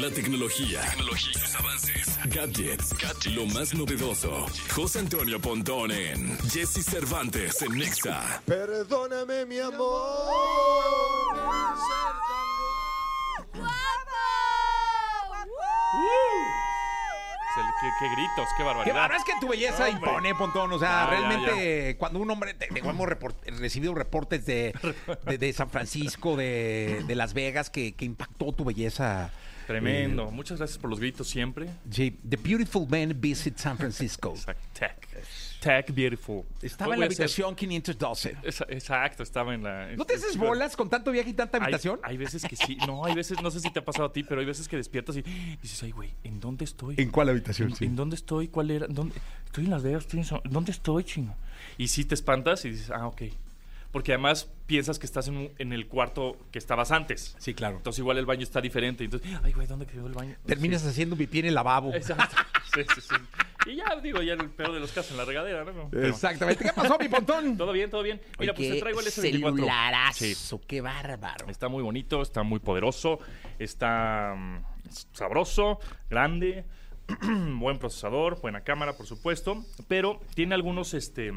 La tecnología, tecnología sus avances, gadgets, lo más novedoso. José Antonio Pontón en Jesse Cervantes en Nexa. Perdóname, mi amor. Le- Qué, qué gritos, qué Qué barbaridad. bárbaro, es que tu belleza Hombre. impone, Pontón. O sea, Ya, ya, realmente, cuando un hombre, te- te- hemos report- recibido reportes de, de, de San Francisco, de, de Las Vegas, que, que impactó tu belleza. Tremendo. Muchas gracias por los gritos siempre. Sí, The Beautiful Man Visit San Francisco. Exacto. Tech. Tech Beautiful. Estaba Hoy en la habitación 512. Esa- Exacto, estaba en la. ¿No te haces bolas con tanto viaje y tanta Hay, habitación? hay veces que sí. No, hay veces, no sé si te ha pasado a ti, pero hay veces que despiertas y dices, ay, güey, ¿en dónde estoy? ¿En cuál habitación? ¿En, en dónde estoy? ¿Cuál era? ¿Dónde? Estoy en Las Vegas, estoy en San- ¿Dónde estoy, chingo? Y sí te espantas y dices, ah, ok. Porque además piensas que estás en, un- en el cuarto que estabas antes. Sí, claro. Entonces igual el baño está diferente. Entonces, ay, güey, ¿dónde quedó el baño? Terminas haciendo pipí en el lavabo. Sí. Exacto. Sí, sí, sí. Y ya, digo, ya en el peor de los casos, en la regadera, ¿no? Pero- Exactamente. ¿Qué pasó, mi Pontón? Todo bien, todo bien. Mira, pues te Oye, traigo el S24. celularazo, Sí. qué bárbaro. Está muy bonito, está muy poderoso, está mm, sabroso, grande, buen procesador, buena cámara, por supuesto, pero tiene algunos, este,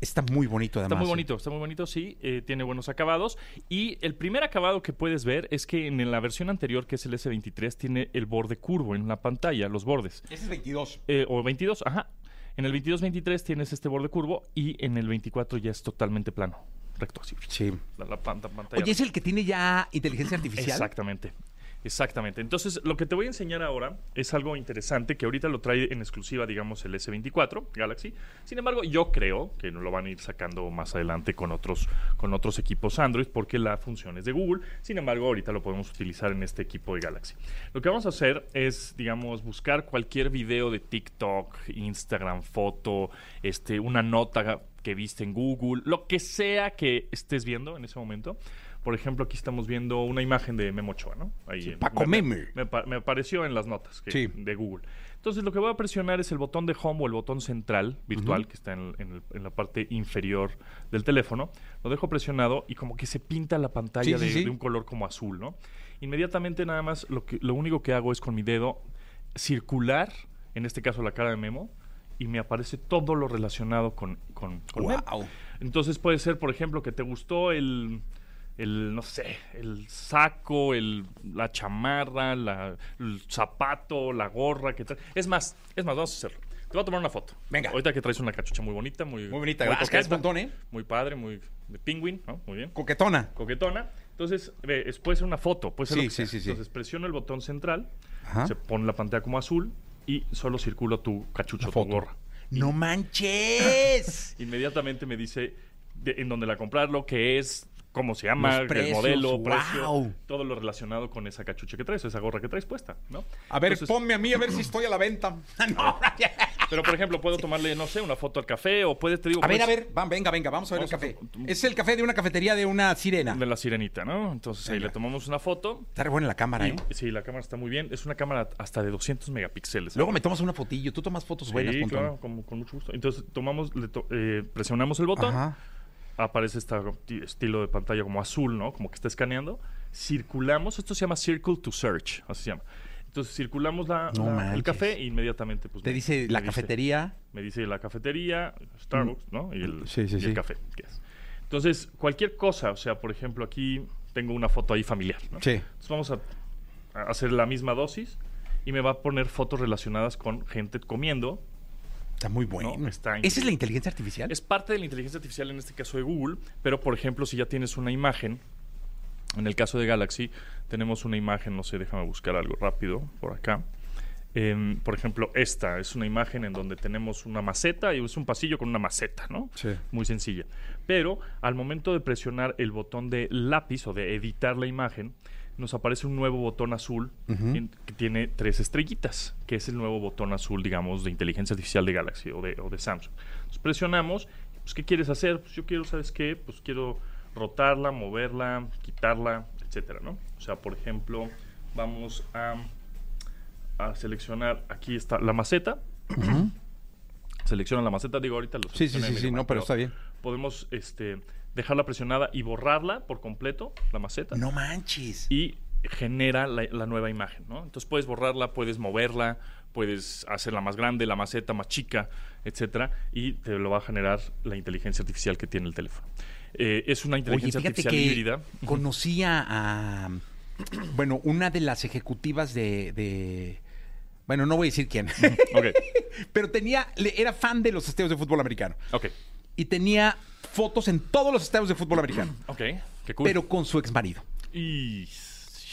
Está muy bonito, además. está muy ¿eh? bonito, está muy bonito, sí, eh, tiene buenos acabados y el primer acabado que puedes ver es que en la versión anterior, que es el S23, tiene el borde curvo en la pantalla, los bordes, Ese es 22. Eh, o 22, ajá. En el 22-23 tienes este borde curvo y en el 24 ya es totalmente plano, recto así. Sí. La, la pan- pantalla Oye, ¿es el que tiene ya inteligencia artificial? Exactamente. Exactamente. Entonces, lo que te voy a enseñar ahora es algo interesante que ahorita lo trae en exclusiva, digamos, el S24 Galaxy. Sin embargo, yo creo que lo van a ir sacando más adelante con otros, con otros equipos Android porque la función es de Google. Sin embargo, ahorita lo podemos utilizar en este equipo de Galaxy. Lo que vamos a hacer es, digamos, buscar cualquier video de TikTok, Instagram, foto, este, una nota que viste en Google, lo que sea que estés viendo en ese momento. Por ejemplo, aquí estamos viendo una imagen de Memo Ochoa, ¿no? Ahí en- Paco me, Meme. Me, me apareció en las notas que- Sí. de Google. Entonces, lo que voy a presionar es el botón de home o el botón central virtual que está en, en el- en la parte inferior del teléfono. Lo dejo presionado y como que se pinta la pantalla Sí, sí, de, sí. de un color como azul, ¿no? Inmediatamente nada más lo, que, lo único que hago es con mi dedo circular, en este caso la cara de Memo, y me aparece todo lo relacionado con, con, con Memo. Wow. Entonces puede ser, por ejemplo, que te gustó el, el no sé, el saco, el, la chamarra, la- el zapato, la gorra que trae. Es más, es más, vamos a hacerlo. Te voy a tomar una foto. Venga. Ahorita que traes una cachucha muy bonita, muy, Muy bonita, gracias, coqueta, montón, ¿eh? Muy padre, muy de penguin, ¿no? Muy bien. Coquetona. Coquetona. Entonces, ve, es- puede ser una foto, puede ser Sí, lo que sí, sea. sí, sí. Entonces presiono el botón central, Ajá. se pone la pantalla como azul y solo circula tu cachucha, La tu gorra. ¡No manches! inmediatamente me dice de- en dónde la comprarlo, qué es, cómo se llama, Los el precios, modelo, wow. precio, todo lo relacionado con esa cachucha que traes, o esa gorra que traes puesta, ¿no? A ver, Entonces, ponme a mí a ver si estoy a la venta. No. Pero por ejemplo, puedo tomarle, no sé, una foto al café o puedes, te digo, A ver, a ver, va, venga, venga, vamos a ver Vamos el café. Es el café de una cafetería de una sirena. de la sirenita, ¿no? Entonces ahí le tomamos una foto. Está re buena la cámara, y- ¿eh? sí, la cámara está muy bien. Es una cámara hasta de 200 megapíxeles. Luego me tomas una fotillo. Tú tomas fotos buenas, Sí, claro, con, con mucho gusto. Entonces tomamos, le to- eh, presionamos el botón, Ajá. Aparece este estilo de pantalla como azul, ¿no? Como que está escaneando. Circulamos, esto se llama Circle to Search, así se llama. Entonces circulamos la, No la- el café e inmediatamente pues, Te me- dice me la cafetería. me dice la cafetería, Starbucks, ¿no? Y el, Sí, sí, y sí. el café. que es. Entonces, cualquier cosa, o sea, por ejemplo, aquí tengo una foto ahí familiar, ¿no? Sí. Entonces vamos a, a hacer la misma dosis y me va a poner fotos relacionadas con gente comiendo. Está muy bueno. No, está ¿Esa es la inteligencia artificial? Es parte de la inteligencia artificial en este caso de Google, pero por ejemplo, si ya tienes una imagen, en el caso de Galaxy, tenemos una imagen, no sé, déjame buscar algo rápido por acá. Em, por ejemplo, esta es una imagen en donde tenemos una maceta y es un pasillo con una maceta, ¿no? Sí. Muy sencilla. Pero al momento de presionar el botón de lápiz o de editar la imagen, nos aparece un nuevo botón azul en- que tiene tres estrellitas, que es el nuevo botón azul, digamos, de inteligencia artificial de Galaxy o de, o de Samsung. Entonces presionamos, pues, ¿qué quieres hacer? Pues yo quiero, ¿sabes qué? Pues quiero rotarla, moverla, quitarla, etcétera, ¿no? O sea, por ejemplo, vamos a, a seleccionar, aquí está la maceta. Selecciona la maceta, digo ahorita lo Sí, sí, sí, sí, no, pero está bien. Podemos este, dejarla presionada y borrarla por completo, la maceta. No manches. Y genera la, la nueva imagen, ¿no? Entonces puedes borrarla, puedes moverla, puedes hacerla más grande, la maceta más chica, etcétera, y te lo va a generar la inteligencia artificial que tiene el teléfono. Eh, es una inteligencia artificial que híbrida. conocía a, bueno, una de las ejecutivas de, de- bueno, no voy a decir quién, Ok, pero tenía, era fan de los estadios de fútbol americano. Ok, y tenía fotos en todos los estadios de fútbol americano, ok, qué cool. pero con su ex marido. Y...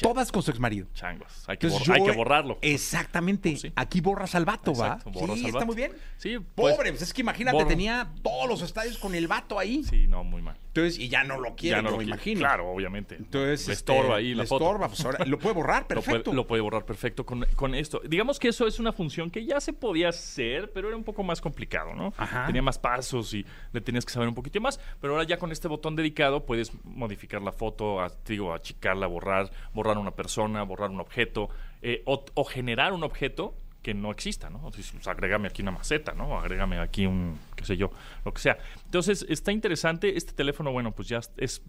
Todas con su ex marido. Changos, hay que, Entonces bor- hay yo- que borrarlo. Exactamente. Pues sí. Aquí borras al vato, Exacto, ¿va? borras sí, al está vato. muy bien. Sí, pues- Pobre, pues es que imagínate, borro. tenía todos los estadios con el vato ahí. Sí, no, muy mal. Entonces, y ya no lo quiere, ya no lo quiere. imagino. Claro, obviamente. Entonces, le este, estorba ahí la le foto. estorba, pues ahora lo puede borrar, Lo perfecto. lo puede borrar perfecto con, con esto. Digamos que eso es una función que ya se podía hacer, pero era un poco más complicado, ¿no? Ajá. Tenía más pasos y le tenías que saber un poquito más. Pero ahora ya con este botón dedicado puedes modificar la foto, a- te digo, achicarla, borrar, borrar una persona, borrar un objeto eh, o, o generar un objeto que no exista, ¿no? Entonces, pues, agrégame aquí una maceta, ¿no? Agrégame aquí un, qué sé yo, lo que sea. Entonces, está interesante. Este teléfono, bueno, pues ya es...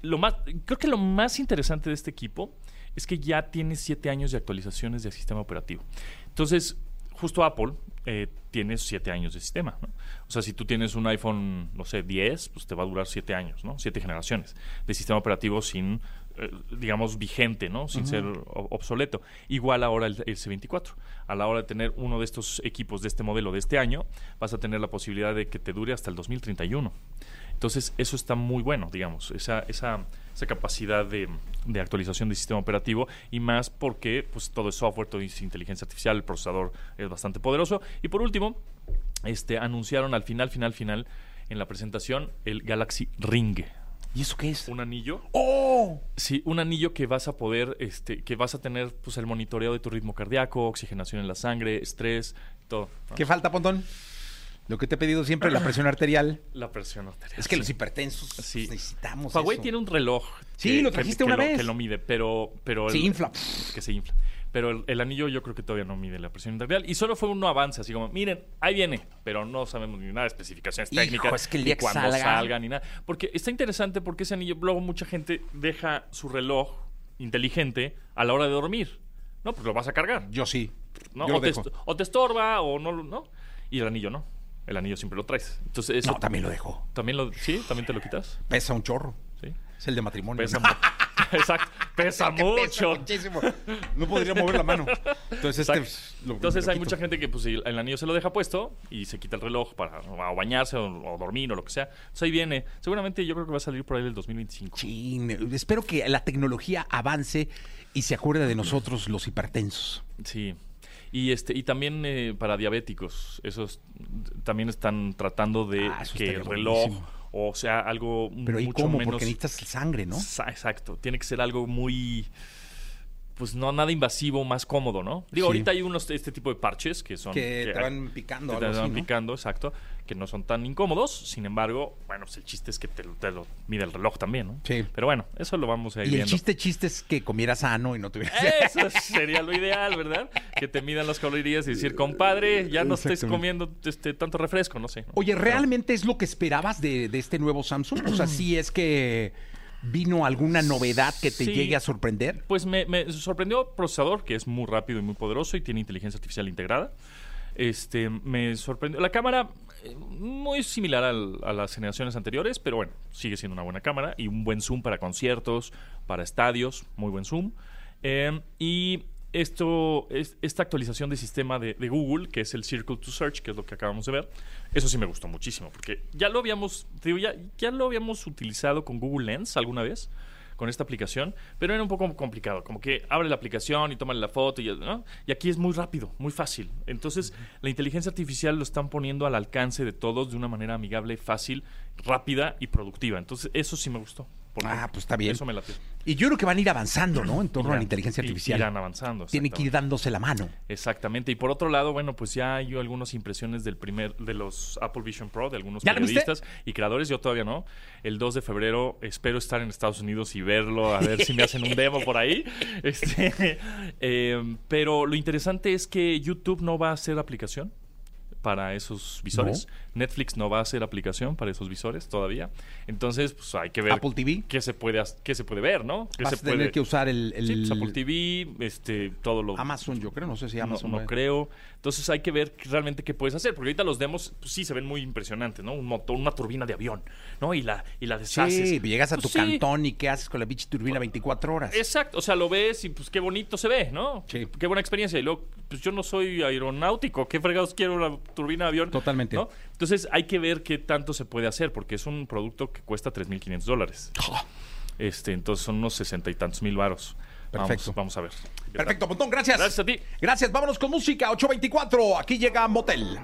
Lo más, creo que lo más interesante de este equipo es que ya tiene siete años de actualizaciones del sistema operativo. Entonces, justo Apple eh, tiene siete años de sistema, ¿no? O sea, si tú tienes un iPhone, no sé, 10, pues te va a durar siete años, ¿no? Siete generaciones de sistema operativo sin, digamos, vigente, ¿no? Sin ser obsoleto. Igual ahora el, el C24. A la hora de tener uno de estos equipos de este modelo de este año, vas a tener la posibilidad de que te dure hasta el 2031. Entonces, eso está muy bueno, digamos, esa, esa, esa capacidad de, de actualización del sistema operativo y más porque pues, todo es software, todo es inteligencia artificial, el procesador es bastante poderoso. Y por último, este, anunciaron al final, final, final, en la presentación, el Galaxy Ring. ¿Y eso qué es? Un anillo ¡Oh! Sí, un anillo que vas a poder, este, que vas a tener, pues, el monitoreo de tu ritmo cardíaco, oxigenación en la sangre, estrés, todo. ¿no? ¿Qué falta, Pontón? Lo que te he pedido siempre, la presión arterial. La presión arterial. Es que sí. los hipertensos Sí. necesitamos Huawei eso. tiene un reloj. Sí, lo trajiste una lo- vez. que lo mide, pero. pero Se el- infla. Que se infla. Pero el, el anillo yo creo que todavía no mide la presión arterial. Y solo fue un avance, así como, miren, ahí viene. Pero no sabemos ni nada de especificaciones Hijo, técnicas. es que el día que cuándo salga- salga, ni nada. Porque está interesante porque ese anillo, luego mucha gente deja su reloj inteligente a la hora de dormir. No, pues lo vas a cargar. Yo sí. ¿no? Yo lo o, te o te estorba o no, lo- ¿no? Y el anillo no. El anillo siempre lo traes. Entonces eso... No, también lo dejo. ¿También lo, ¿Sí? ¿También te lo quitas? Pesa un chorro. Sí. Es el de matrimonio. Pesa. Exacto. Pesa mucho. muchísimo. No podría mover la mano. Entonces, este, Exacto. lo- Entonces lo hay mucha gente que pues el el anillo se lo deja puesto y se quita el reloj para o bañarse o, o dormir o lo que sea. Entonces ahí viene. Seguramente yo creo que va a salir por ahí del 2025. Chin, espero que la tecnología avance y se acuerde de nosotros los hipertensos. Sí. Y este y también eh, para diabéticos, esos también están tratando de Ah, que el reloj buenísimo. O sea algo Pero ¿y mucho cómo? menos Porque necesitas sangre, ¿no? Exacto, tiene que ser algo muy pues no nada invasivo, más cómodo, ¿no? Digo, Sí. ahorita hay unos este tipo de parches que son Que te van picando, que te van picando, exacto, que no son tan incómodos. Sin embargo, bueno, pues el chiste es que te, lo- te lo mide el reloj también, ¿no? Sí. Pero bueno, eso lo vamos a ir Y el viendo. chiste chiste es que comieras sano y no tuvieras... Eso sería lo ideal, ¿verdad? Que te midan las calorías y decir, compadre, ya no estés comiendo este tanto refresco, no sé. ¿no? Oye, Pero- ¿realmente es lo que esperabas de, de este nuevo Samsung? O sea, ¿sí es que vino alguna novedad que te Sí. llegue a sorprender? Pues me, me sorprendió el procesador, que es muy rápido y muy poderoso y tiene inteligencia artificial integrada. Este, me sorprendió. La cámara, eh, muy similar al- a las generaciones anteriores, pero bueno, sigue siendo una buena cámara y un buen zoom para conciertos, para estadios, muy buen zoom. Eh, y esto, es, esta actualización de sistema de, de Google, que es el Circle to Search, que es lo que acabamos de ver, eso sí me gustó muchísimo, porque ya lo habíamos, te digo, ya, ya lo habíamos utilizado con Google Lens alguna vez con esta aplicación, pero era un poco complicado, como que abre la aplicación y toma la foto y, ¿no? y aquí es muy rápido, muy fácil. Entonces, la inteligencia artificial lo están poniendo al alcance de todos de una manera amigable, fácil, rápida y productiva. Entonces, eso sí me gustó. Por Ah, pues está bien. Eso me latió. Y yo creo que van a ir avanzando, ¿no? En torno a la inteligencia artificial. Irán avanzando. Tienen que ir dándose la mano. Exactamente. Y por otro lado, bueno, pues ya hay algunas impresiones del primer, de los Apple Vision Pro, de algunos periodistas y creadores. Yo todavía no. El 2 de febrero espero estar en Estados Unidos y verlo, a ver si me hacen un demo por ahí. Este, eh, pero lo interesante es que YouTube no va a hacer aplicación. Para esos visores. Netflix no va a hacer aplicación para esos visores todavía. Entonces, pues hay que ver Apple TV. qué se puede qué se puede ver, ¿no? ¿Qué Vas se a tener puede- que usar el, el- Sí, pues, Apple TV, este, todo lo Amazon, yo creo, no sé si no, Amazon. no va- creo. Entonces hay que ver realmente qué puedes hacer. Porque ahorita los demos, pues, sí se ven muy impresionantes, ¿no? Un motor, una turbina de avión, ¿no? Y la, y la deshaces. Sí, llegas a Pues tu sí, cantón y qué haces con la bicha turbina 24 horas. Exacto, o sea, lo ves y pues qué bonito se ve, ¿no? Sí. Qué buena experiencia. Y luego, pues yo no soy aeronáutico, ¿qué fregados quiero una turbina de avión? Totalmente. ¿no? Entonces hay que ver qué tanto se puede hacer, porque es un producto que cuesta 3.500 dólares. Este, entonces son unos sesenta y tantos mil varos. Perfecto. Vamos, vamos a ver. Perfecto, montón, gracias. Gracias a ti. Gracias, vámonos con música, 824. Aquí llega Motel.